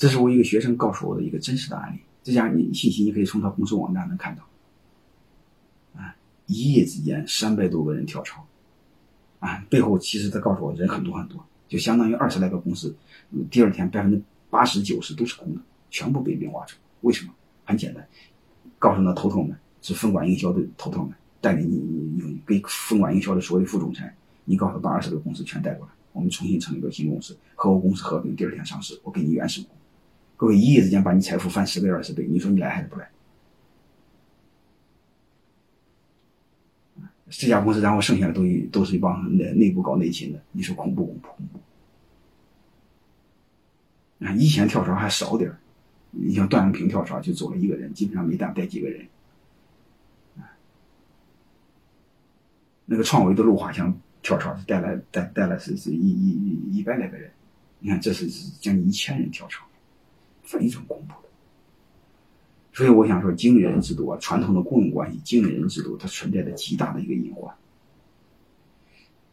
这是我一个学生告诉我的一个真实的案例。这家你信息你可以从他公司网站能看到。啊，一夜之间三百多个人跳槽，啊，背后其实他告诉我人很多很多，就相当于二十来个公司，第二天百分之八十九十都是空的，全部被并挖走。为什么？很简单，告诉那头头们是分管营销的头头们带领你，你给分管营销的所有副总裁，你告诉把二十个公司全带过来，我们重新成立一个新公司，和我公司合并，第二天上市，我给你原始股。各位一夜之间把你财富翻十倍二十倍，你说你来还是不来？这家公司然后剩下的都都是一帮内内部搞内勤的，你说恐怖恐怖恐怖？啊，以前跳槽还少点你像段永平跳槽就走了一个人，基本上没带带几个人。那个创维的陆华强跳槽带来带带来是是一一一一百来个人，你看这是将近一千人跳槽，非常恐怖的。所以我想说，经理人制度啊，传统的雇佣关系，经理人制度它存在着极大的一个隐患。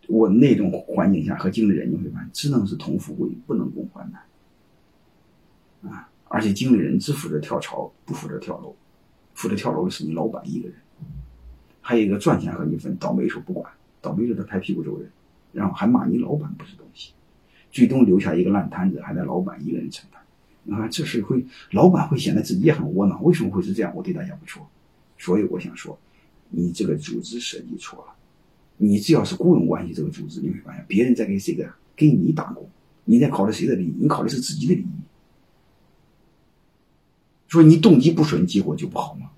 我那种环境下和经理人你会发现，只能是同富贵，不能共患难。啊。而且经理人只负责跳槽，不负责跳楼，负责跳楼的是你老板一个人。还有一个赚钱和你分，倒霉时候不管，倒霉时候他拍屁股走人，然后还骂你老板不是东西，最终留下一个烂摊子，还得老板一个人承担。啊这事会，老板会显得自己也很窝囊。为什么会是这样？我对大家不说。所以我想说，你这个组织设计错了。你只要是雇佣关系这个组织，你会发现别人在给谁的？给你打工，你在考虑谁的利益？你考虑是自己的利益。说你动机不纯，结果就不好吗？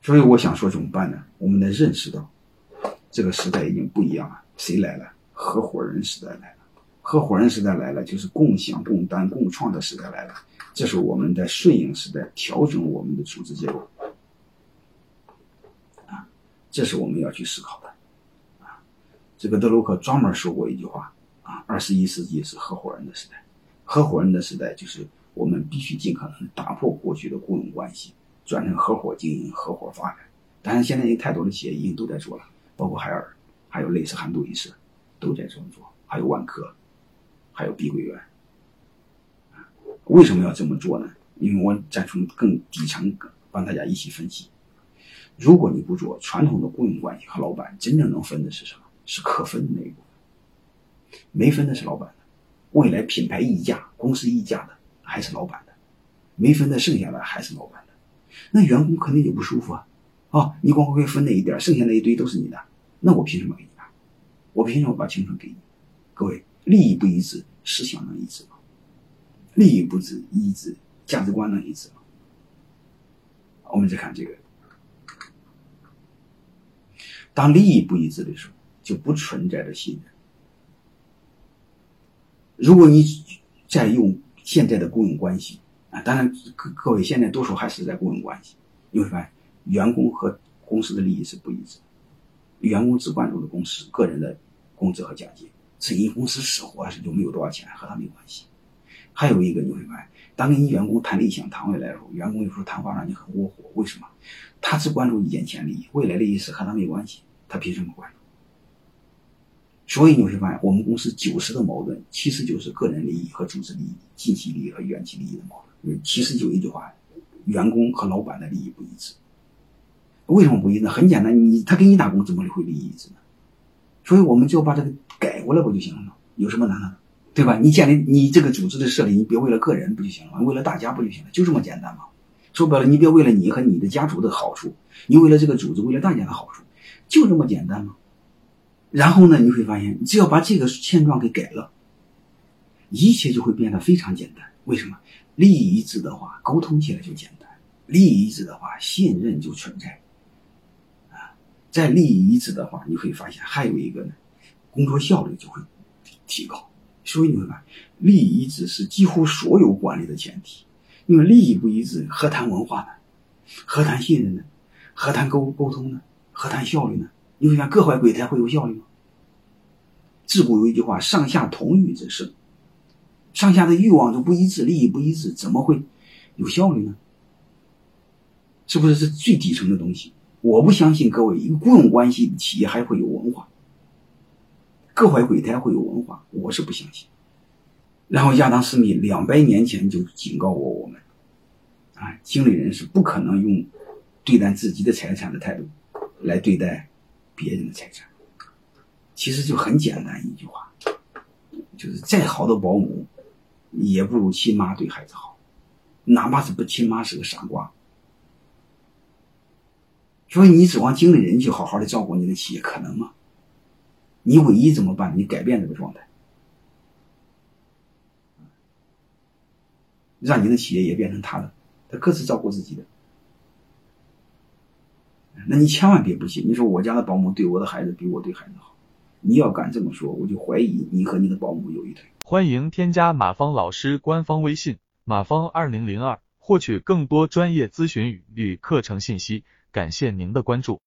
所以我想说怎么办呢？我们能认识到，这个时代已经不一样了。谁来了？合伙人时代来了。合伙人时代来了，就是共享、共担、共创的时代来了。这是我们在顺应时代，调整我们的组织结构。啊，这是我们要去思考的。啊，这个德鲁克专门说过一句话：啊，二十一世纪是合伙人的时代。合伙人的时代，就是我们必须尽可能打破过去的雇佣关系，转成合伙经营、合伙发展。当然，现在有太多的企业已经都在做了，包括海尔，还有类似韩都衣舍，都在这么做，还有万科，还有碧桂园。为什么要这么做呢？因为我再从更底层帮大家一起分析。如果你不做传统的雇佣关系和老板真正能分的是什么？是可分的那一部分，没分的是老板的。未来品牌溢价、公司溢价的还是老板的，没分的剩下的还是老板的，那员工肯定就不舒服啊！啊，你光会分那一点，剩下那一堆都是你的，那我凭什么给你啊？我凭什么把青春给你？各位，利益不一致，思想能一致吗？利益不一一致，价值观能一致吗？我们再看这个，当利益不一致的时候，就不存在着信任。如果你在用现在的雇佣关系啊，当然各各位现在多数还是在雇佣关系，你会发现员工和公司的利益是不一致，员工只关注了公司个人的工资和奖金，至于公司死活就没有多少钱，和他没关系。还有一个你会发现，当跟你员工谈理想、谈未来的时候，员工有时候谈话让你很窝火，为什么？他只关注眼前利益，未来利益是和他没关系，他凭什么关注？所以你会发现，我们公司九十的矛盾，其实就是个人利益和组织利益、近期利益和远期利益的矛盾。其实就一句话：员工和老板的利益不一致。为什么不一致？很简单，你他给你打工，怎么会利益一致呢？所以我们就把这个改过来不就行了吗？有什么难的？对吧？你建立你这个组织的设立，你别为了个人不就行了吗？为了大家不就行了？就这么简单吗？说白了，你别为了你和你的家族的好处，你为了这个组织，为了大家的好处，就这么简单吗？然后呢，你会发现，只要把这个现状给改了，一切就会变得非常简单。为什么？利益一致的话，沟通起来就简单；利益一致的话，信任就存在。在利益一致的话，你会发现还有一个呢，工作效率就会提高。所以你会发现，利益一致是几乎所有管理的前提。因为利益不一致，何谈文化呢？何谈信任呢？何谈沟沟通呢？何谈效率呢？你会想各怀鬼胎会有效率吗？自古有一句话：“上下同欲则胜。”上下的欲望都不一致，利益不一致，怎么会有效率呢？是不是是最底层的东西？我不相信各位一个雇佣关系的企业还会有文化，各怀鬼胎会有文化，我是不相信。然后亚当·斯密两百年前就警告过我们，啊，经理人是不可能用对待自己的财产的态度来对待别人的财产。其实就很简单一句话，就是再好的保姆也不如亲妈对孩子好，哪怕是不亲妈是个傻瓜。所以你指望经理人去好好的照顾你的企业，可能吗？你唯一怎么办？你改变这个状态，让你的企业也变成他的，他各自照顾自己的。那你千万别不信。你说我家的保姆对我的孩子比我对孩子好，你要敢这么说，我就怀疑你和你的保姆有一腿。欢迎添加马芳老师官方微信马芳二零零二，获取更多专业咨询与课程信息。感谢您的关注。